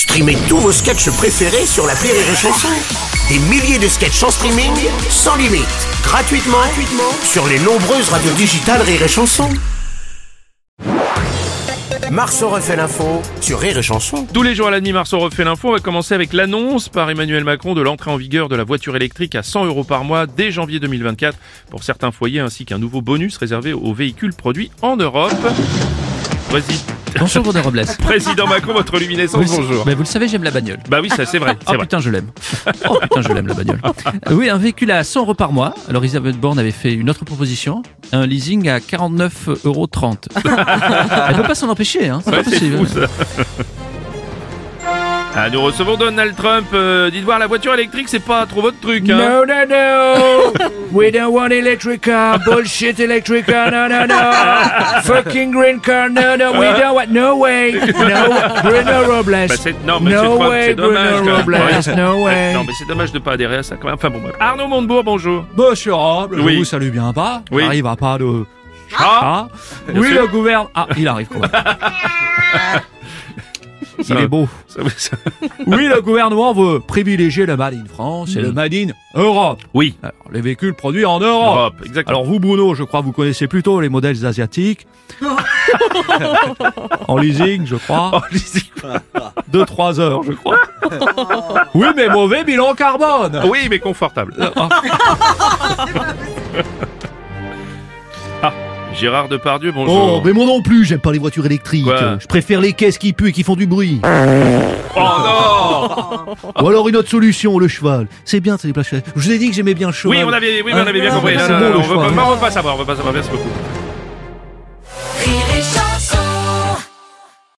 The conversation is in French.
Streamez tous vos sketchs préférés sur la Rire et Chanson. Des milliers de sketchs en streaming, sans limite, gratuitement, gratuitement sur les nombreuses radios digitales Rire et Chanson. Marceau refait l'info sur Rire et Chanson. Tous les jours à la mars, on refait l'info. On va commencer avec l'annonce par Emmanuel Macron de l'entrée en vigueur de la voiture électrique à 100 euros par mois dès janvier 2024 pour certains foyers ainsi qu'un nouveau bonus réservé aux véhicules produits en Europe. Vas-y. Bonjour René Robles. Président Macron, votre luminescence, Vous- bonjour. Mais vous le savez, j'aime la bagnole. Bah oui, ça c'est vrai, Oh vrai. putain, je l'aime. Oh putain, je l'aime la bagnole. Euh, oui, un véhicule à 100 euros par mois. Alors Elisabeth Borne avait fait une autre proposition, un leasing à 49,30 euros. Elle peut pas s'en empêcher, hein. C'est Ouais, pas possible. fou ça. Ah, nous recevons Donald Trump. Euh, dites voir, la voiture électrique, c'est pas trop votre truc, hein No, no, no. We don't want electric car. Bullshit electric car. No, no, no. Fucking green car. No, no. We don't want. No way. No. Bruno Robles. Bah, c'est- non, mais no Trump, way, c'est dommage. Bruno. Robles. Ouais. No way. Non, mais c'est dommage de pas adhérer à ça quand même. Enfin bon, bref. Arnaud Montebourg, bonjour. Robles, Oui. je vous salue bien pas. Oui. J'arrive à pas de... Ah, Ah. Oui, sûr. le gouvernement... Ah, il arrive. Ça il est beau. ça- ça- Oui, le gouvernement veut privilégier le Made in France et le Made in Europe. Oui, Alors, les véhicules produits en Europe. Europe, exactement. Alors vous, Bruno, je crois que vous connaissez plutôt les modèles asiatiques. en leasing, je crois. Oh, lisez- 2-3 heures, je crois. oui, mais mauvais bilan carbone. oui, mais confortable. Gérard Depardieu, bonjour. Oh, mais moi non plus, j'aime pas les voitures électriques. Quoi Je préfère les caisses qui puent et qui font du bruit. Oh non Ou alors une autre solution, le cheval. C'est bien, c'est les plages. Je vous ai dit que j'aimais bien le cheval. Oui, on avait, oui, mais on avait bien Ah, compris. c'est Non, bon, on veut cheval. pas, on veut pas savoir, on veut pas savoir. Merci beaucoup.